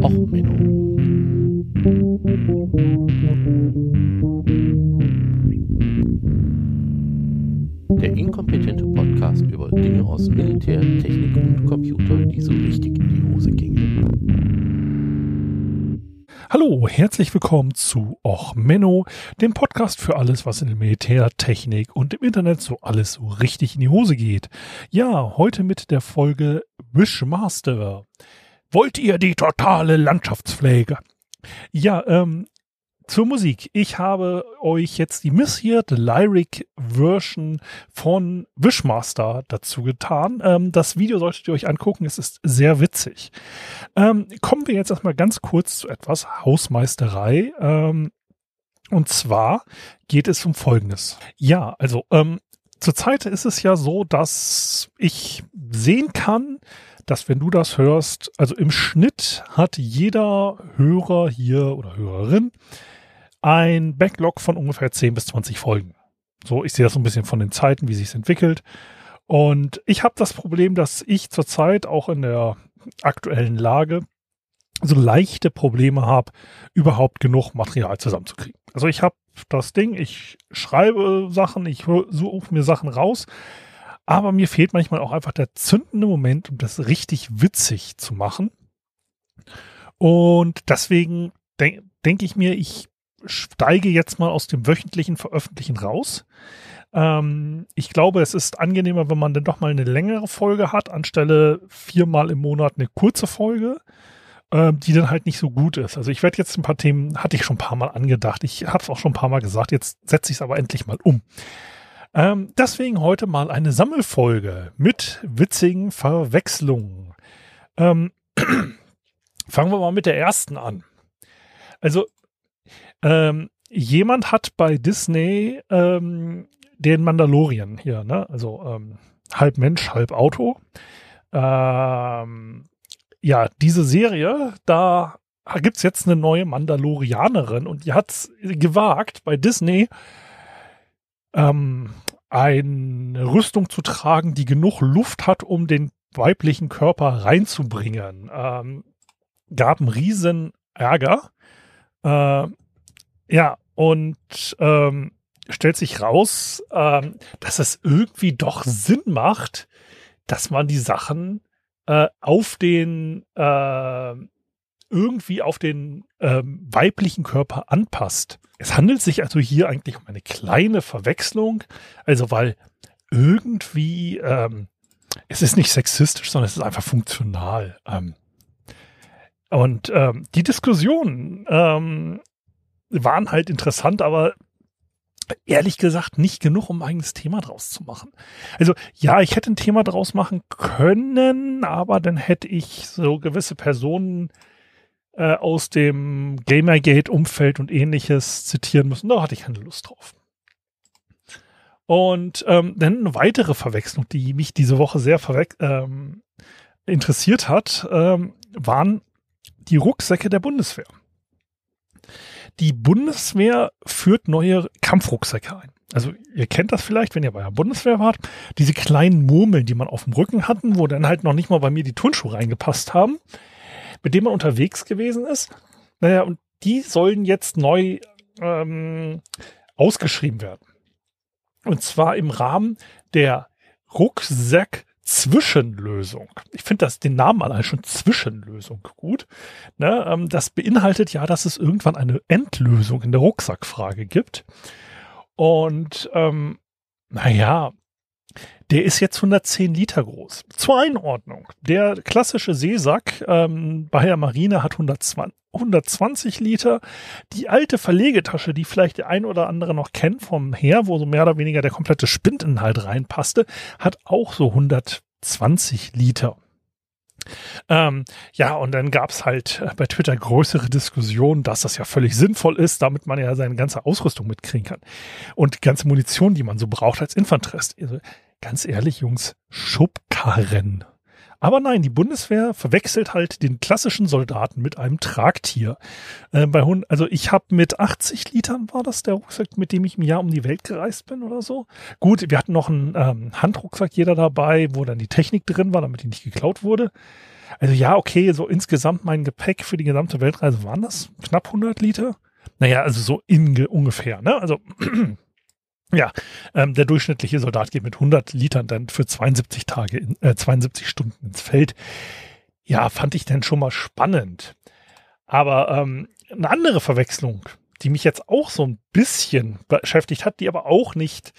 Och, Menno. Der inkompetente Podcast über Dinge aus Militär, Technik und Computer, die so richtig in die Hose gingen. Hallo, herzlich willkommen zu Och Menno, dem Podcast für alles, was in der Militär, Technik und im Internet so alles so richtig in die Hose geht. Ja, heute mit der Folge Wishmaster. Wollt ihr die totale Landschaftspflege? Ja, ähm, zur Musik. Ich habe euch jetzt die Misheard Lyric Version von Wishmaster dazu getan. Ähm, das Video solltet ihr euch angucken. Es ist sehr witzig. Ähm, kommen wir jetzt erstmal ganz kurz zu etwas Hausmeisterei. Ähm, und zwar geht es um Folgendes. Ja, also ähm, zurzeit ist es ja so, dass ich sehen kann, dass wenn du das hörst, also im Schnitt hat jeder Hörer hier oder Hörerin ein Backlog von ungefähr 10 bis 20 Folgen. So, ich sehe das so ein bisschen von den Zeiten, wie sich entwickelt. Und ich habe das Problem, dass ich zurzeit auch in der aktuellen Lage so leichte Probleme habe, überhaupt genug Material zusammenzukriegen. Also ich habe das Ding, ich schreibe Sachen, ich suche mir Sachen raus, aber mir fehlt manchmal auch einfach der zündende Moment, um das richtig witzig zu machen. Und deswegen denke denk ich mir, ich steige jetzt mal aus dem wöchentlichen Veröffentlichen raus. Ähm, ich glaube, es ist angenehmer, wenn man dann doch mal eine längere Folge hat, anstelle viermal im Monat eine kurze Folge, äh, die dann halt nicht so gut ist. Also ich werde jetzt ein paar Themen, hatte ich schon ein paar Mal angedacht. Ich habe es auch schon ein paar Mal gesagt, jetzt setze ich es aber endlich mal um. Ähm, deswegen heute mal eine Sammelfolge mit witzigen Verwechslungen. Ähm, fangen wir mal mit der ersten an. Also, ähm, jemand hat bei Disney ähm, den Mandalorian hier, ne? Also ähm, halb Mensch, halb Auto. Ähm, ja, diese Serie, da gibt's jetzt eine neue Mandalorianerin und die hat's gewagt, bei Disney ähm, eine Rüstung zu tragen, die genug Luft hat, um den weiblichen Körper reinzubringen. Ähm, gab einen riesen Ärger. Äh, ja, und ähm, stellt sich raus, ähm, dass es irgendwie doch Sinn macht, dass man die Sachen äh, auf den äh, irgendwie auf den ähm, weiblichen Körper anpasst. Es handelt sich also hier eigentlich um eine kleine Verwechslung, also weil irgendwie ähm, es ist nicht sexistisch, sondern es ist einfach funktional. Ähm, und ähm, die Diskussionen ähm, waren halt interessant, aber ehrlich gesagt nicht genug, um ein eigenes Thema draus zu machen. Also ja, ich hätte ein Thema draus machen können, aber dann hätte ich so gewisse Personen äh, aus dem Gamergate-Umfeld und ähnliches zitieren müssen. Da hatte ich keine Lust drauf. Und ähm, dann eine weitere Verwechslung, die mich diese Woche sehr ähm, interessiert hat, ähm, waren die Rucksäcke der Bundeswehr. Die Bundeswehr führt neue Kampfrucksäcke ein. Also ihr kennt das vielleicht, wenn ihr bei der Bundeswehr wart. Diese kleinen Murmeln, die man auf dem Rücken hatten, wo dann halt noch nicht mal bei mir die Turnschuhe reingepasst haben mit dem man unterwegs gewesen ist. Naja, und die sollen jetzt neu ähm, ausgeschrieben werden. Und zwar im Rahmen der Rucksack Zwischenlösung. Ich finde das den Namen allein schon Zwischenlösung gut. Ne, ähm, das beinhaltet ja, dass es irgendwann eine Endlösung in der Rucksackfrage gibt. Und ähm, naja, der ist jetzt 110 Liter groß. Zur Einordnung. Der klassische Seesack ähm, bei der Marine hat 120, 120 Liter. Die alte Verlegetasche, die vielleicht der ein oder andere noch kennt vom Heer, wo so mehr oder weniger der komplette Spindinhalt reinpasste, hat auch so 120 Liter. Ähm, ja, und dann gab es halt bei Twitter größere Diskussionen, dass das ja völlig sinnvoll ist, damit man ja seine ganze Ausrüstung mitkriegen kann. Und die ganze Munition, die man so braucht als Infanterist. Ganz ehrlich, Jungs, Schubkarren. Aber nein, die Bundeswehr verwechselt halt den klassischen Soldaten mit einem Tragtier. Äh, bei Hund, also ich habe mit 80 Litern war das der Rucksack, mit dem ich im Jahr um die Welt gereist bin oder so. Gut, wir hatten noch einen ähm, Handrucksack jeder dabei, wo dann die Technik drin war, damit die nicht geklaut wurde. Also ja, okay, so insgesamt mein Gepäck für die gesamte Weltreise waren das knapp 100 Liter. Naja, also so in, ungefähr, ne? Also ja, ähm, der durchschnittliche Soldat geht mit 100 Litern dann für 72 Tage, in, äh, 72 Stunden ins Feld. Ja, fand ich denn schon mal spannend. Aber ähm, eine andere Verwechslung, die mich jetzt auch so ein bisschen beschäftigt hat, die aber auch nicht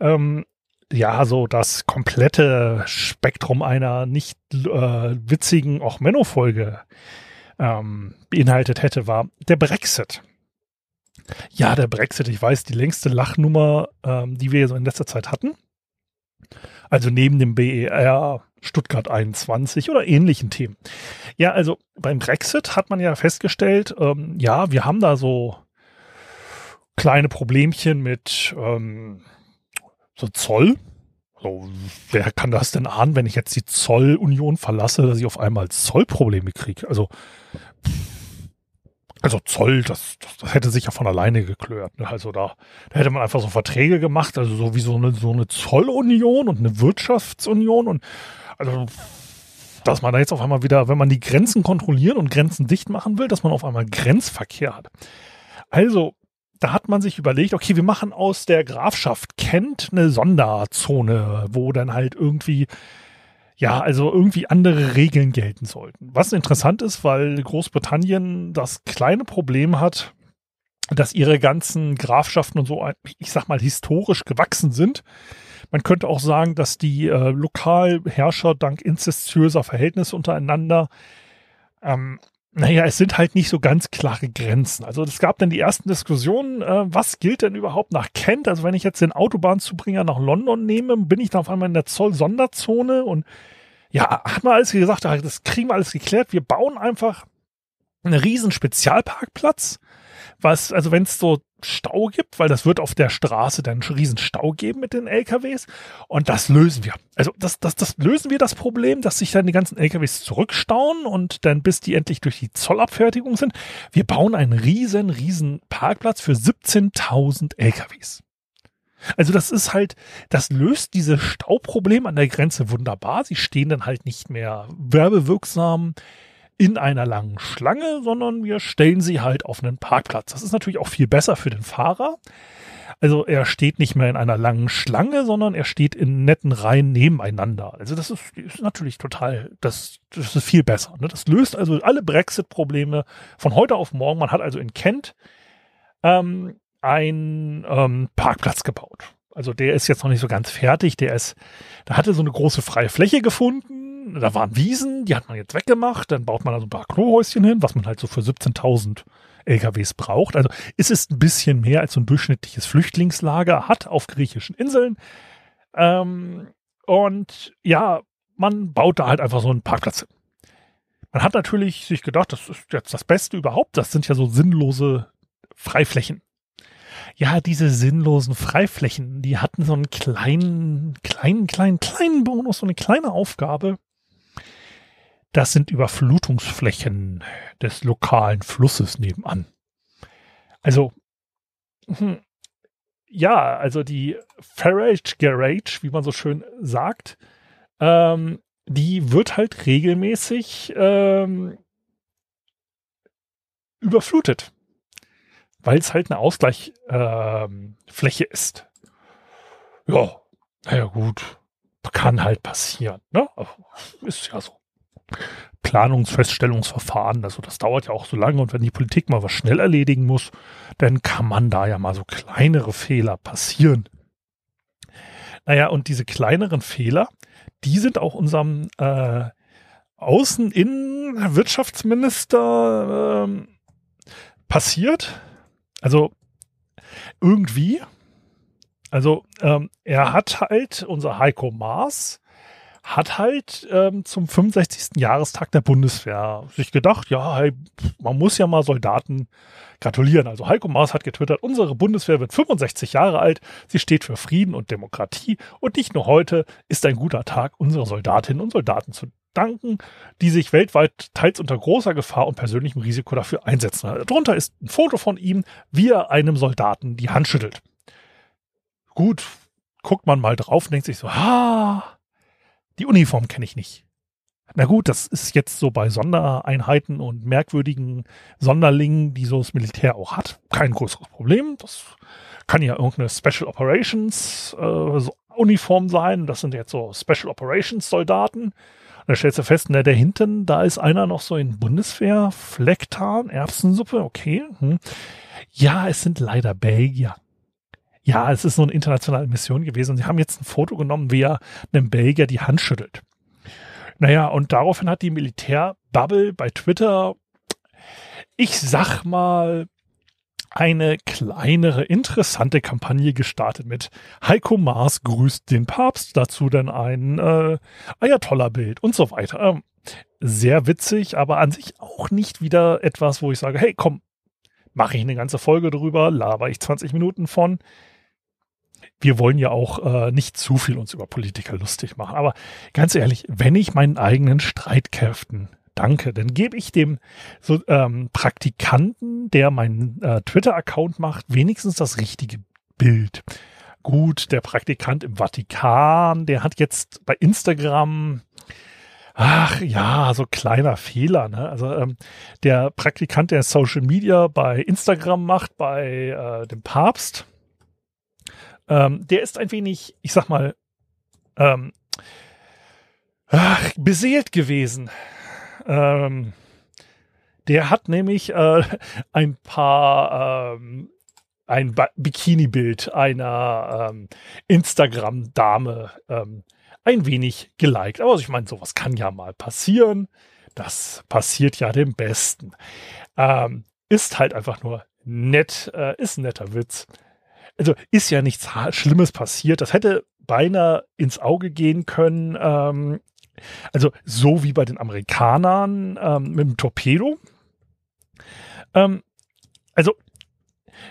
ähm, ja, so das komplette Spektrum einer nicht äh, witzigen auch Menno-Folge ähm, beinhaltet hätte, war der Brexit. Ja, der Brexit, ich weiß, die längste Lachnummer, ähm, die wir so in letzter Zeit hatten. Also neben dem BER, Stuttgart 21 oder ähnlichen Themen. Ja, also beim Brexit hat man ja festgestellt, ähm, ja, wir haben da so kleine Problemchen mit ähm, so Zoll. So, wer kann das denn ahnen, wenn ich jetzt die Zollunion verlasse, dass ich auf einmal Zollprobleme kriege? Also, also Zoll, das, das, das hätte sich ja von alleine geklärt. Ne? Also da, da hätte man einfach so Verträge gemacht, also so wie so eine, so eine Zollunion und eine Wirtschaftsunion und also dass man da jetzt auf einmal wieder, wenn man die Grenzen kontrollieren und Grenzen dicht machen will, dass man auf einmal Grenzverkehr hat. Also da hat man sich überlegt, okay, wir machen aus der Grafschaft Kent eine Sonderzone, wo dann halt irgendwie, ja, also irgendwie andere Regeln gelten sollten. Was interessant ist, weil Großbritannien das kleine Problem hat, dass ihre ganzen Grafschaften und so, ich sag mal, historisch gewachsen sind. Man könnte auch sagen, dass die äh, Lokalherrscher dank inzestiöser Verhältnisse untereinander ähm, naja, es sind halt nicht so ganz klare Grenzen. Also es gab dann die ersten Diskussionen, äh, was gilt denn überhaupt nach Kent? Also wenn ich jetzt den Autobahnzubringer nach London nehme, bin ich da auf einmal in der Zoll-Sonderzone und ja, hat man alles gesagt, das kriegen wir alles geklärt. Wir bauen einfach einen riesen Spezialparkplatz was, also wenn es so Stau gibt, weil das wird auf der Straße dann einen riesen Stau geben mit den LKWs und das lösen wir. Also das, das, das lösen wir das Problem, dass sich dann die ganzen LKWs zurückstauen und dann bis die endlich durch die Zollabfertigung sind. Wir bauen einen riesen, riesen Parkplatz für 17.000 LKWs. Also das ist halt, das löst diese Stauproblem an der Grenze wunderbar. Sie stehen dann halt nicht mehr werbewirksam in einer langen Schlange, sondern wir stellen sie halt auf einen Parkplatz. Das ist natürlich auch viel besser für den Fahrer. Also er steht nicht mehr in einer langen Schlange, sondern er steht in netten Reihen nebeneinander. Also das ist, ist natürlich total, das, das ist viel besser. Ne? Das löst also alle Brexit-Probleme von heute auf morgen. Man hat also in Kent ähm, einen ähm, Parkplatz gebaut. Also der ist jetzt noch nicht so ganz fertig. Der ist, da hatte so eine große freie Fläche gefunden da waren Wiesen, die hat man jetzt weggemacht, dann baut man also ein paar Klohäuschen hin, was man halt so für 17.000 LKWs braucht. Also ist es ein bisschen mehr als so ein durchschnittliches Flüchtlingslager hat auf griechischen Inseln. Ähm, und ja, man baut da halt einfach so einen Parkplatz hin. Man hat natürlich sich gedacht, das ist jetzt das Beste überhaupt. Das sind ja so sinnlose Freiflächen. Ja, diese sinnlosen Freiflächen, die hatten so einen kleinen, kleinen, kleinen, kleinen Bonus, so eine kleine Aufgabe. Das sind Überflutungsflächen des lokalen Flusses nebenan. Also, hm, ja, also die Farage Garage, wie man so schön sagt, ähm, die wird halt regelmäßig ähm, überflutet, weil es halt eine Ausgleichfläche ähm, ist. Ja, naja gut, kann halt passieren. Ne? Ist ja so. Planungsfeststellungsverfahren. Also das dauert ja auch so lange und wenn die Politik mal was schnell erledigen muss, dann kann man da ja mal so kleinere Fehler passieren. Naja, und diese kleineren Fehler, die sind auch unserem äh, Außen-Innen-Wirtschaftsminister äh, passiert. Also irgendwie. Also ähm, er hat halt, unser Heiko Maas, hat halt ähm, zum 65. Jahrestag der Bundeswehr sich gedacht, ja, hey, man muss ja mal Soldaten gratulieren. Also Heiko Maas hat getwittert, unsere Bundeswehr wird 65 Jahre alt, sie steht für Frieden und Demokratie und nicht nur heute ist ein guter Tag, unsere Soldatinnen und Soldaten zu danken, die sich weltweit teils unter großer Gefahr und persönlichem Risiko dafür einsetzen. Darunter ist ein Foto von ihm, wie er einem Soldaten die Hand schüttelt. Gut, guckt man mal drauf und denkt sich so, ah, die Uniform kenne ich nicht. Na gut, das ist jetzt so bei Sondereinheiten und merkwürdigen Sonderlingen, die so das Militär auch hat, kein größeres Problem. Das kann ja irgendeine Special Operations äh, so Uniform sein. Das sind jetzt so Special Operations Soldaten. Und da stellst du fest, ne, der hinten, da ist einer noch so in Bundeswehr, Flecktarn, Erbsensuppe, okay. Hm. Ja, es sind leider Belgier. Ja, es ist so eine internationale Mission gewesen. Sie haben jetzt ein Foto genommen, wie er einem Belgier die Hand schüttelt. Naja, und daraufhin hat die Militärbubble bei Twitter, ich sag mal, eine kleinere, interessante Kampagne gestartet mit Heiko Maas grüßt den Papst, dazu dann ein äh, Ayatollah-Bild und so weiter. Ähm, sehr witzig, aber an sich auch nicht wieder etwas, wo ich sage, hey, komm, mache ich eine ganze Folge drüber, laber ich 20 Minuten von. Wir wollen ja auch äh, nicht zu viel uns über Politiker lustig machen. Aber ganz ehrlich, wenn ich meinen eigenen Streitkräften danke, dann gebe ich dem so, ähm, Praktikanten, der meinen äh, Twitter-Account macht, wenigstens das richtige Bild. Gut, der Praktikant im Vatikan, der hat jetzt bei Instagram Ach ja, so kleiner Fehler. Ne? Also ähm, der Praktikant, der Social Media bei Instagram macht, bei äh, dem Papst, ähm, der ist ein wenig, ich sag mal, ähm, ach, beseelt gewesen. Ähm, der hat nämlich äh, ein paar ähm, ein Bikini-Bild einer ähm, Instagram-Dame ähm, ein wenig geliked. Aber ich meine, sowas kann ja mal passieren. Das passiert ja dem Besten. Ähm, ist halt einfach nur nett, äh, ist ein netter Witz. Also ist ja nichts Schlimmes passiert. Das hätte beinahe ins Auge gehen können. Ähm, also so wie bei den Amerikanern ähm, mit dem Torpedo. Ähm, also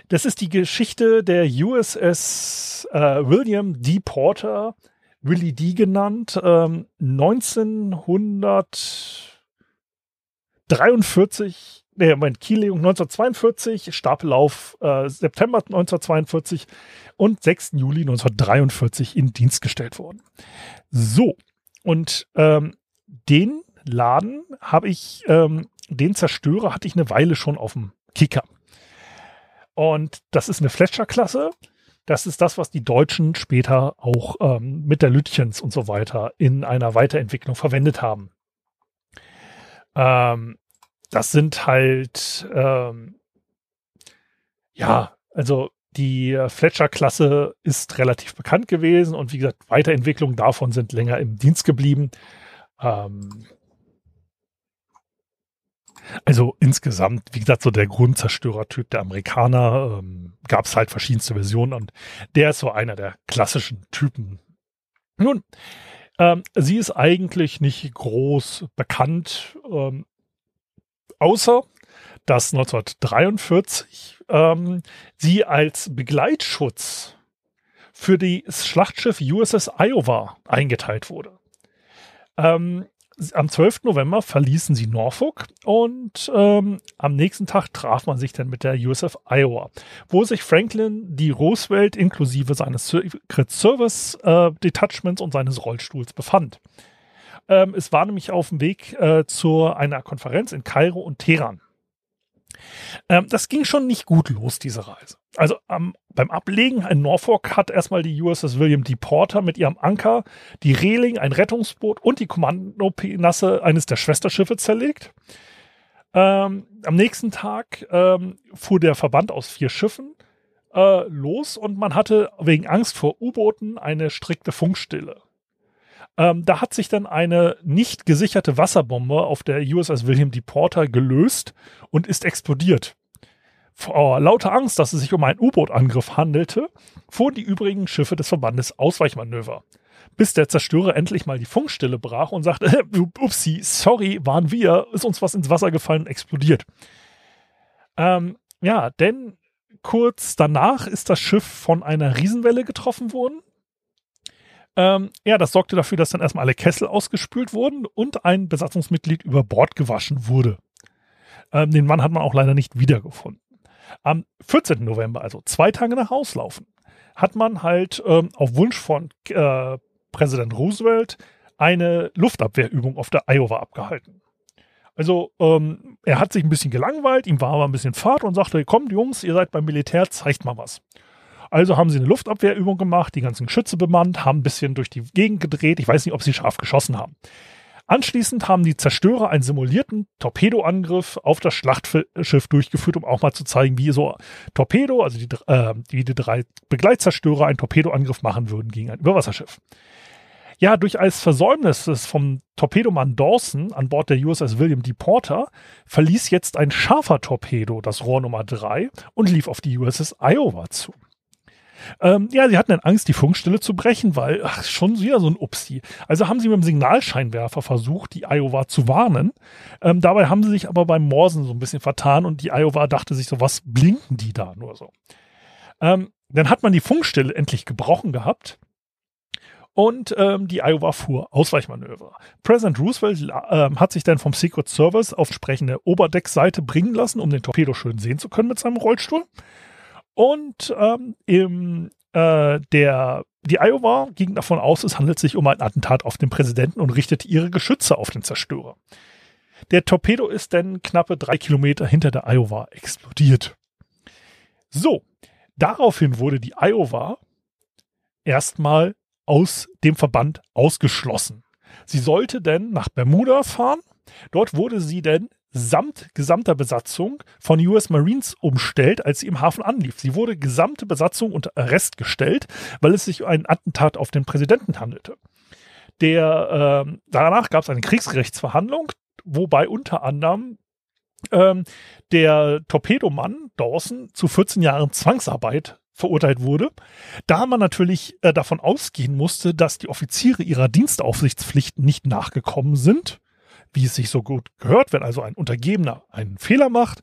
das ist die Geschichte der USS äh, William D. Porter, Willie D. genannt, ähm, 1943, nee, Moment, Kiellegung 1942, Stapellauf äh, September 1942 und 6. Juli 1943 in Dienst gestellt worden. So, und ähm, den Laden habe ich, ähm, den Zerstörer hatte ich eine Weile schon auf dem Kicker. Und das ist eine Fletcher-Klasse. Das ist das, was die Deutschen später auch ähm, mit der Lütchens und so weiter in einer Weiterentwicklung verwendet haben. Ähm, das sind halt, ähm, ja, also die Fletcher-Klasse ist relativ bekannt gewesen und wie gesagt, Weiterentwicklungen davon sind länger im Dienst geblieben. Ähm, also insgesamt, wie gesagt, so der Grundzerstörertyp der Amerikaner ähm, gab es halt verschiedenste Versionen und der ist so einer der klassischen Typen. Nun, ähm, sie ist eigentlich nicht groß bekannt, ähm, außer dass 1943 ähm, sie als Begleitschutz für das Schlachtschiff USS Iowa eingeteilt wurde. Ähm, am 12. November verließen sie Norfolk und ähm, am nächsten Tag traf man sich dann mit der USF Iowa, wo sich Franklin die Roosevelt inklusive seines Secret Service äh, Detachments und seines Rollstuhls befand. Ähm, es war nämlich auf dem Weg äh, zu einer Konferenz in Kairo und Teheran. Ähm, das ging schon nicht gut los, diese Reise. Also am, beim Ablegen in Norfolk hat erstmal die USS William D. Porter mit ihrem Anker die Reling, ein Rettungsboot und die Kommandopinasse eines der Schwesterschiffe zerlegt. Ähm, am nächsten Tag ähm, fuhr der Verband aus vier Schiffen äh, los und man hatte wegen Angst vor U-Booten eine strikte Funkstille. Ähm, da hat sich dann eine nicht gesicherte Wasserbombe auf der USS William D. Porter gelöst und ist explodiert. Vor lauter Angst, dass es sich um einen U-Boot-Angriff handelte, fuhren die übrigen Schiffe des Verbandes Ausweichmanöver. Bis der Zerstörer endlich mal die Funkstille brach und sagte, upsi, sorry, waren wir, ist uns was ins Wasser gefallen und explodiert. Ähm, ja, denn kurz danach ist das Schiff von einer Riesenwelle getroffen worden ähm, ja, das sorgte dafür, dass dann erstmal alle Kessel ausgespült wurden und ein Besatzungsmitglied über Bord gewaschen wurde. Ähm, den Mann hat man auch leider nicht wiedergefunden. Am 14. November, also zwei Tage nach Auslaufen, hat man halt ähm, auf Wunsch von äh, Präsident Roosevelt eine Luftabwehrübung auf der Iowa abgehalten. Also ähm, er hat sich ein bisschen gelangweilt, ihm war aber ein bisschen Fahrt und sagte, kommt Jungs, ihr seid beim Militär, zeigt mal was. Also haben sie eine Luftabwehrübung gemacht, die ganzen Geschütze bemannt, haben ein bisschen durch die Gegend gedreht. Ich weiß nicht, ob sie scharf geschossen haben. Anschließend haben die Zerstörer einen simulierten Torpedoangriff auf das Schlachtschiff durchgeführt, um auch mal zu zeigen, wie so Torpedo, also die, äh, wie die drei Begleitzerstörer einen Torpedoangriff machen würden gegen ein Überwasserschiff. Ja, durch als Versäumnis vom Torpedomann Dawson an Bord der USS William D. Porter verließ jetzt ein scharfer Torpedo das Rohr Nummer 3 und lief auf die USS Iowa zu. Ähm, ja, sie hatten dann Angst, die Funkstille zu brechen, weil, ach, schon wieder so ein Upsi. Also haben sie mit dem Signalscheinwerfer versucht, die Iowa zu warnen. Ähm, dabei haben sie sich aber beim Morsen so ein bisschen vertan und die Iowa dachte sich so, was blinken die da nur so? Ähm, dann hat man die Funkstille endlich gebrochen gehabt. Und ähm, die Iowa fuhr Ausweichmanöver. Präsident Roosevelt äh, hat sich dann vom Secret Service auf entsprechende Oberdeckseite bringen lassen, um den Torpedo schön sehen zu können mit seinem Rollstuhl. Und ähm, im, äh, der, die Iowa ging davon aus, es handelt sich um ein Attentat auf den Präsidenten und richtete ihre Geschütze auf den Zerstörer. Der Torpedo ist dann knappe drei Kilometer hinter der Iowa explodiert. So, daraufhin wurde die Iowa erstmal aus dem Verband ausgeschlossen. Sie sollte denn nach Bermuda fahren. Dort wurde sie denn samt gesamter Besatzung von US Marines umstellt, als sie im Hafen anlief. Sie wurde gesamte Besatzung unter Arrest gestellt, weil es sich um ein Attentat auf den Präsidenten handelte. Der, äh, danach gab es eine Kriegsgerichtsverhandlung, wobei unter anderem ähm, der Torpedomann Dawson zu 14 Jahren Zwangsarbeit verurteilt wurde, da man natürlich äh, davon ausgehen musste, dass die Offiziere ihrer Dienstaufsichtspflichten nicht nachgekommen sind wie es sich so gut gehört, wenn also ein Untergebener einen Fehler macht.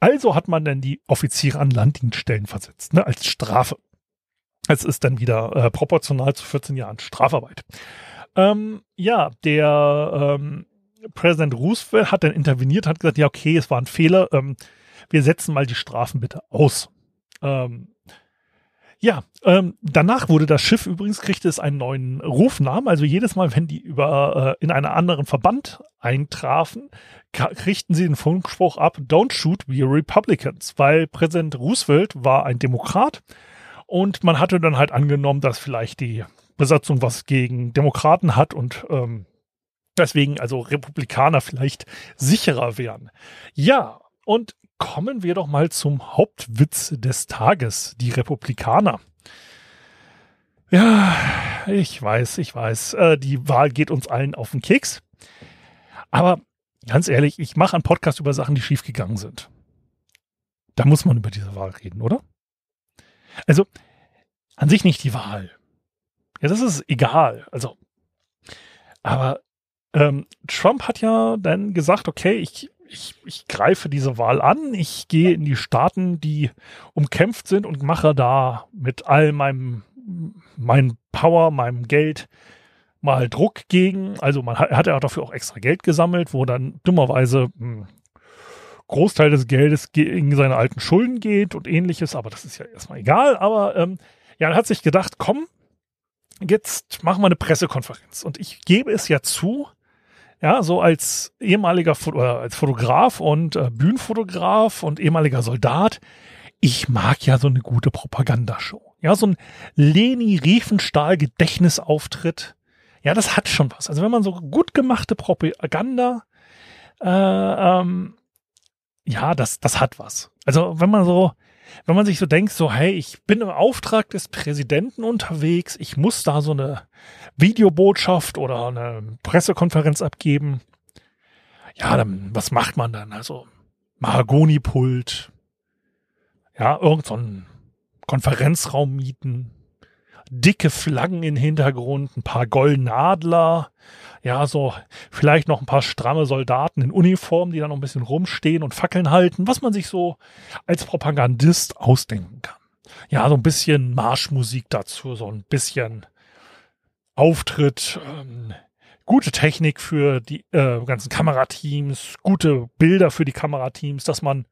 Also hat man dann die Offiziere an Landdienststellen versetzt, ne, als Strafe. Es ist dann wieder äh, proportional zu 14 Jahren Strafarbeit. Ähm, ja, der ähm, Präsident Roosevelt hat dann interveniert, hat gesagt, ja, okay, es war ein Fehler, ähm, wir setzen mal die Strafen bitte aus. Ähm, ja, ähm, danach wurde das Schiff übrigens, kriegte es einen neuen Rufnamen. Also jedes Mal, wenn die über äh, in einen anderen Verband eintrafen, kriegten sie den Funkspruch ab, Don't shoot, we Republicans, weil Präsident Roosevelt war ein Demokrat und man hatte dann halt angenommen, dass vielleicht die Besatzung was gegen Demokraten hat und ähm, deswegen also Republikaner vielleicht sicherer wären. Ja, und kommen wir doch mal zum Hauptwitz des Tages, die Republikaner. Ja, ich weiß, ich weiß, äh, die Wahl geht uns allen auf den Keks. Aber ganz ehrlich, ich mache einen Podcast über Sachen, die schiefgegangen sind. Da muss man über diese Wahl reden, oder? Also, an sich nicht die Wahl. Ja, das ist egal. Also, aber ähm, Trump hat ja dann gesagt, okay, ich ich, ich greife diese Wahl an, ich gehe in die Staaten, die umkämpft sind und mache da mit all meinem, meinem Power, meinem Geld mal Druck gegen. Also man hat, hat er dafür auch extra Geld gesammelt, wo dann dummerweise ein hm, Großteil des Geldes gegen seine alten Schulden geht und ähnliches, aber das ist ja erstmal egal. Aber ähm, ja, er hat sich gedacht, komm, jetzt machen wir eine Pressekonferenz. Und ich gebe es ja zu, ja, so als ehemaliger oder als Fotograf und äh, Bühnenfotograf und ehemaliger Soldat, ich mag ja so eine gute Propagandashow. Ja, so ein Leni Riefenstahl Gedächtnisauftritt. Ja, das hat schon was. Also wenn man so gut gemachte Propaganda, äh, ähm, ja, das, das hat was. Also wenn man so, wenn man sich so denkt, so, hey, ich bin im Auftrag des Präsidenten unterwegs, ich muss da so eine Videobotschaft oder eine Pressekonferenz abgeben. Ja, dann, was macht man dann? Also, Mahagoni-Pult, ja, irgend so Konferenzraum mieten, dicke Flaggen im Hintergrund, ein paar goldene Adler, ja, so vielleicht noch ein paar stramme Soldaten in Uniform, die da noch ein bisschen rumstehen und Fackeln halten, was man sich so als Propagandist ausdenken kann. Ja, so ein bisschen Marschmusik dazu, so ein bisschen Auftritt, ähm, gute Technik für die äh, ganzen Kamerateams, gute Bilder für die Kamerateams, dass man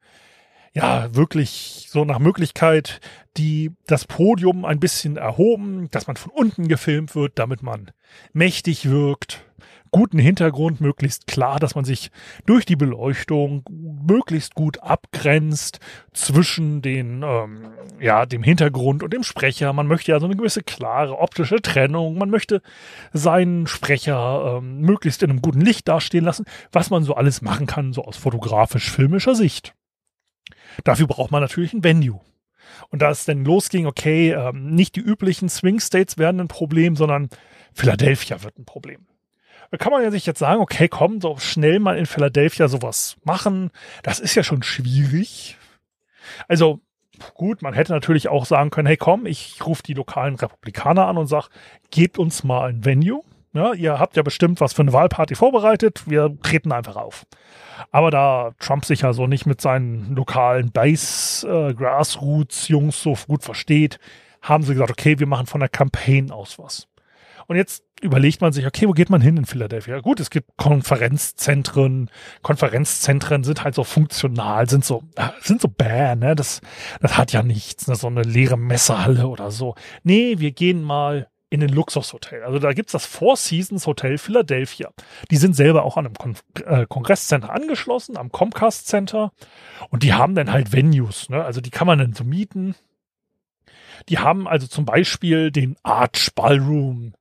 ja, wirklich so nach Möglichkeit die, das Podium ein bisschen erhoben, dass man von unten gefilmt wird, damit man mächtig wirkt guten Hintergrund, möglichst klar, dass man sich durch die Beleuchtung möglichst gut abgrenzt zwischen den, ähm, ja, dem Hintergrund und dem Sprecher. Man möchte ja so eine gewisse klare optische Trennung. Man möchte seinen Sprecher ähm, möglichst in einem guten Licht dastehen lassen, was man so alles machen kann, so aus fotografisch-filmischer Sicht. Dafür braucht man natürlich ein Venue. Und da es dann losging, okay, ähm, nicht die üblichen Swing States werden ein Problem, sondern Philadelphia wird ein Problem. Da kann man ja sich jetzt sagen, okay, komm, so schnell mal in Philadelphia sowas machen. Das ist ja schon schwierig. Also gut, man hätte natürlich auch sagen können, hey komm, ich rufe die lokalen Republikaner an und sag, gebt uns mal ein Venue. Ja, ihr habt ja bestimmt was für eine Wahlparty vorbereitet, wir treten einfach auf. Aber da Trump sich ja so nicht mit seinen lokalen Base, äh, so gut versteht, haben sie gesagt, okay, wir machen von der Campaign aus was. Und jetzt überlegt man sich, okay, wo geht man hin in Philadelphia? Gut, es gibt Konferenzzentren. Konferenzzentren sind halt so funktional, sind so, sind so bäh, ne? Das, das hat ja nichts, ne? So eine leere Messehalle oder so. Nee, wir gehen mal in ein Luxushotel. Also da gibt's das Four Seasons Hotel Philadelphia. Die sind selber auch an einem Kon äh, Kongresscenter angeschlossen, am Comcast Center. Und die haben dann halt Venues, ne? Also die kann man dann so mieten. Die haben also zum Beispiel den Arch Ballroom,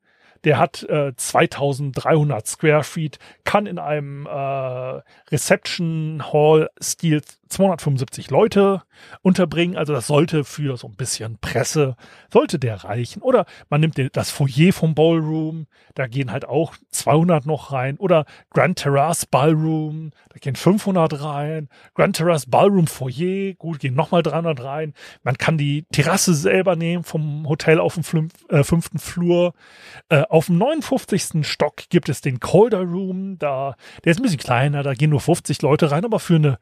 der hat äh, 2300 Square Feet, kann in einem äh, Reception Hall Stil 275 Leute unterbringen. Also das sollte für so ein bisschen Presse, sollte der reichen. Oder man nimmt das Foyer vom Ballroom, da gehen halt auch 200 noch rein. Oder Grand Terrace Ballroom, da gehen 500 rein. Grand Terrace Ballroom Foyer, gut, gehen nochmal 300 rein. Man kann die Terrasse selber nehmen vom Hotel auf dem äh, fünften Flur. Äh, auf dem 59. Stock gibt es den Calder Room, da, der ist ein bisschen kleiner, da gehen nur 50 Leute rein, aber für eine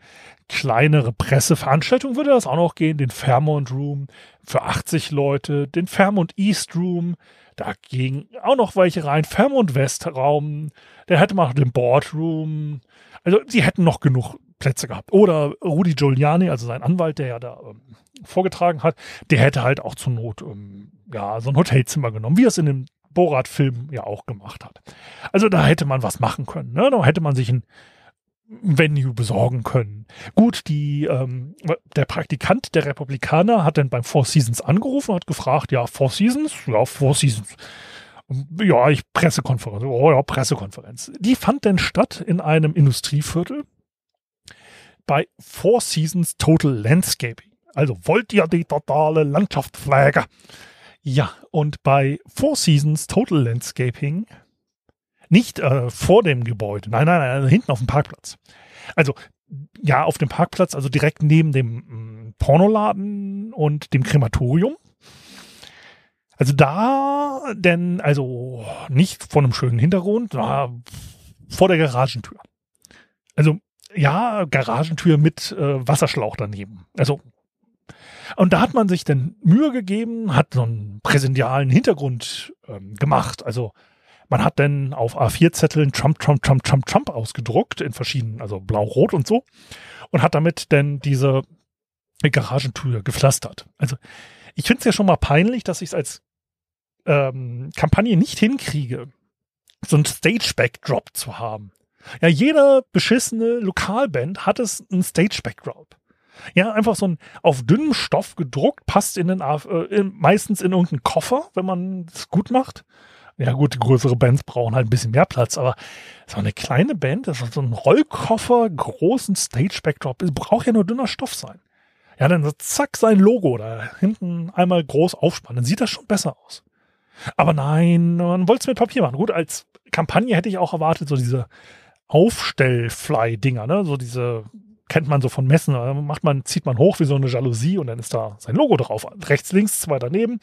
kleinere Presseveranstaltung würde das auch noch gehen. Den Fairmont Room für 80 Leute, den Fairmont East Room, da gingen auch noch welche rein. Fairmont West Raum, der hätte man noch den Boardroom. Also sie hätten noch genug Plätze gehabt. Oder Rudi Giuliani, also sein Anwalt, der ja da ähm, vorgetragen hat, der hätte halt auch zur Not ähm, ja so ein Hotelzimmer genommen, wie er es in dem Borat-Film ja auch gemacht hat. Also da hätte man was machen können. Ne? Da hätte man sich ein Venue besorgen können. Gut, die, ähm, der Praktikant der Republikaner hat dann beim Four Seasons angerufen und hat gefragt, ja, Four Seasons? Ja, Four Seasons. Ja, ich Pressekonferenz. Oh ja, Pressekonferenz. Die fand denn statt in einem Industrieviertel bei Four Seasons Total Landscaping. Also wollt ihr die totale Landschaftspflege? Ja, und bei Four Seasons Total Landscaping nicht äh, vor dem Gebäude. Nein, nein, nein, hinten auf dem Parkplatz. Also ja, auf dem Parkplatz, also direkt neben dem mm, Pornoladen und dem Krematorium. Also da, denn, also nicht vor einem schönen Hintergrund, na, vor der Garagentür. Also ja, Garagentür mit äh, Wasserschlauch daneben. Also und da hat man sich dann Mühe gegeben, hat so einen präsentialen Hintergrund ähm, gemacht. Also man hat dann auf A4-Zetteln Trump, Trump, Trump, Trump, Trump ausgedruckt in verschiedenen, also blau, rot und so. Und hat damit dann diese Garagentür gepflastert. Also ich finde es ja schon mal peinlich, dass ich es als ähm, Kampagne nicht hinkriege, so ein Stage-Backdrop zu haben. Ja, jeder beschissene Lokalband hat es ein Stage-Backdrop. Ja, einfach so ein auf dünnem Stoff gedruckt, passt in den, äh, meistens in irgendeinen Koffer, wenn man es gut macht. Ja gut, größere Bands brauchen halt ein bisschen mehr Platz, aber so eine kleine Band, das ist so ein Rollkoffer, großen Stage-Backdrop, braucht ja nur dünner Stoff sein. Ja, dann so zack sein Logo da hinten einmal groß aufspannen, dann sieht das schon besser aus. Aber nein, man wollte es mit Papier machen. Gut, als Kampagne hätte ich auch erwartet, so diese Aufstellfly-Dinger, ne? So diese, kennt man so von Messen, macht man, zieht man hoch wie so eine Jalousie und dann ist da sein Logo drauf. Rechts, links, zwei daneben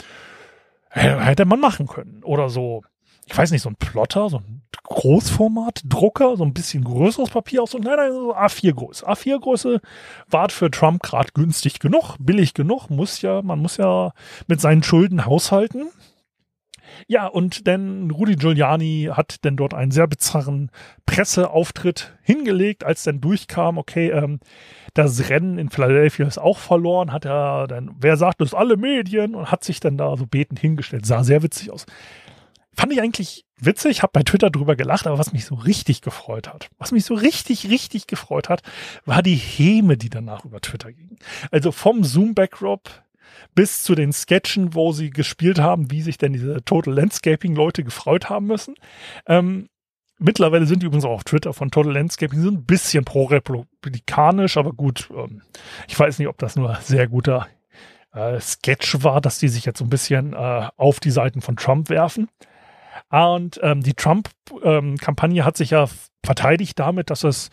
hätte man machen können. Oder so, ich weiß nicht, so ein Plotter, so ein Großformat-Drucker, so ein bisschen größeres Papier, auch so, nein, nein, so A4-Größe. A4-Größe war für Trump gerade günstig genug, billig genug, muss ja, man muss ja mit seinen Schulden haushalten. Ja, und dann Rudy Giuliani hat dann dort einen sehr bizarren Presseauftritt hingelegt, als dann durchkam, okay, ähm, das Rennen in Philadelphia ist auch verloren, hat er dann, wer sagt das, alle Medien und hat sich dann da so betend hingestellt. Sah sehr witzig aus. Fand ich eigentlich witzig, habe bei Twitter drüber gelacht, aber was mich so richtig gefreut hat, was mich so richtig, richtig gefreut hat, war die Häme, die danach über Twitter ging. Also vom Zoom-Backdrop bis zu den Sketchen, wo sie gespielt haben, wie sich denn diese Total Landscaping-Leute gefreut haben müssen. Ähm, mittlerweile sind die übrigens auch auf Twitter von Total Landscaping, sind ein bisschen pro-republikanisch, aber gut, ähm, ich weiß nicht, ob das nur sehr guter äh, Sketch war, dass die sich jetzt so ein bisschen äh, auf die Seiten von Trump werfen. Und ähm, die Trump-Kampagne ähm, hat sich ja verteidigt damit, dass es,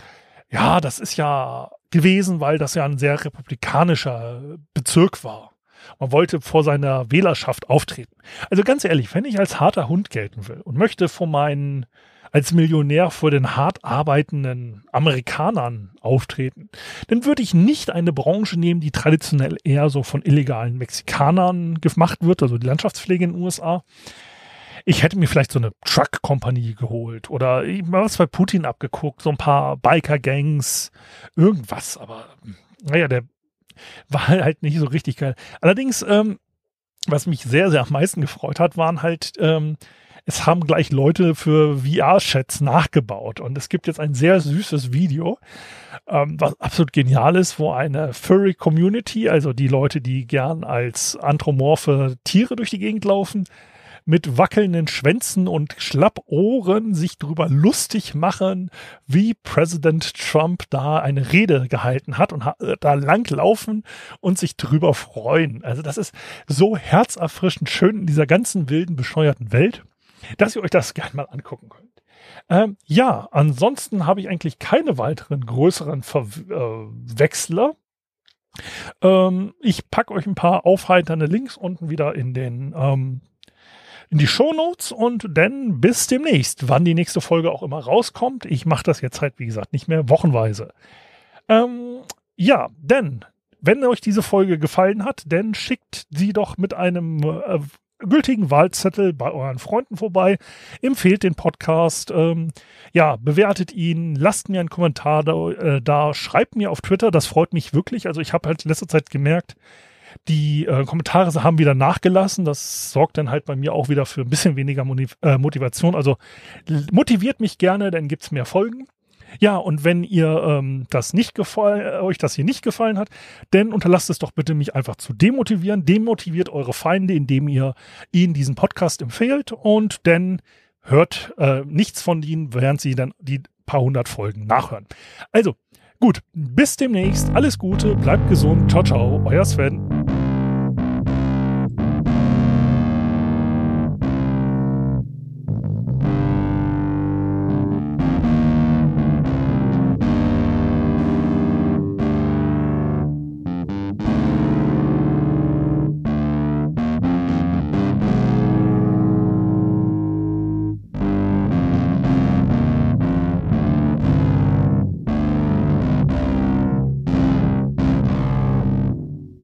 ja, das ist ja gewesen, weil das ja ein sehr republikanischer Bezirk war. Man wollte vor seiner Wählerschaft auftreten. Also ganz ehrlich, wenn ich als harter Hund gelten will und möchte vor meinen als Millionär vor den hart arbeitenden Amerikanern auftreten, dann würde ich nicht eine Branche nehmen, die traditionell eher so von illegalen Mexikanern gemacht wird, also die Landschaftspflege in den USA. Ich hätte mir vielleicht so eine Truck-Kompanie geholt oder mal was bei Putin abgeguckt, so ein paar Biker-Gangs, irgendwas, aber naja, der war halt nicht so richtig geil. Allerdings, ähm, was mich sehr, sehr am meisten gefreut hat, waren halt, ähm, es haben gleich Leute für VR-Chats nachgebaut. Und es gibt jetzt ein sehr süßes Video, ähm, was absolut genial ist, wo eine Furry-Community, also die Leute, die gern als anthropomorphe Tiere durch die Gegend laufen, mit wackelnden Schwänzen und Schlappohren sich darüber lustig machen, wie Präsident Trump da eine Rede gehalten hat und äh, da langlaufen und sich drüber freuen. Also das ist so herzerfrischend schön in dieser ganzen wilden, bescheuerten Welt, dass ihr euch das gerne mal angucken könnt. Ähm, ja, ansonsten habe ich eigentlich keine weiteren größeren Verwechsler. Äh, ähm, ich packe euch ein paar aufheiternde Links unten wieder in den ähm, in die Shownotes und dann bis demnächst, wann die nächste Folge auch immer rauskommt. Ich mache das jetzt halt, wie gesagt, nicht mehr wochenweise. Ähm, ja, denn, wenn euch diese Folge gefallen hat, dann schickt sie doch mit einem äh, gültigen Wahlzettel bei euren Freunden vorbei, empfehlt den Podcast, ähm, ja, bewertet ihn, lasst mir einen Kommentar da, äh, da, schreibt mir auf Twitter, das freut mich wirklich. Also ich habe halt in letzter Zeit gemerkt, die äh, Kommentare haben wieder nachgelassen. Das sorgt dann halt bei mir auch wieder für ein bisschen weniger Motiv äh, Motivation. Also motiviert mich gerne, dann gibt es mehr Folgen. Ja, und wenn ihr ähm, das nicht gefallen, äh, euch das hier nicht gefallen hat, dann unterlasst es doch bitte, mich einfach zu demotivieren. Demotiviert eure Feinde, indem ihr ihnen diesen Podcast empfehlt und dann hört äh, nichts von ihnen, während sie dann die paar hundert Folgen nachhören. Also, gut, bis demnächst. Alles Gute, bleibt gesund. Ciao, ciao, euer Sven.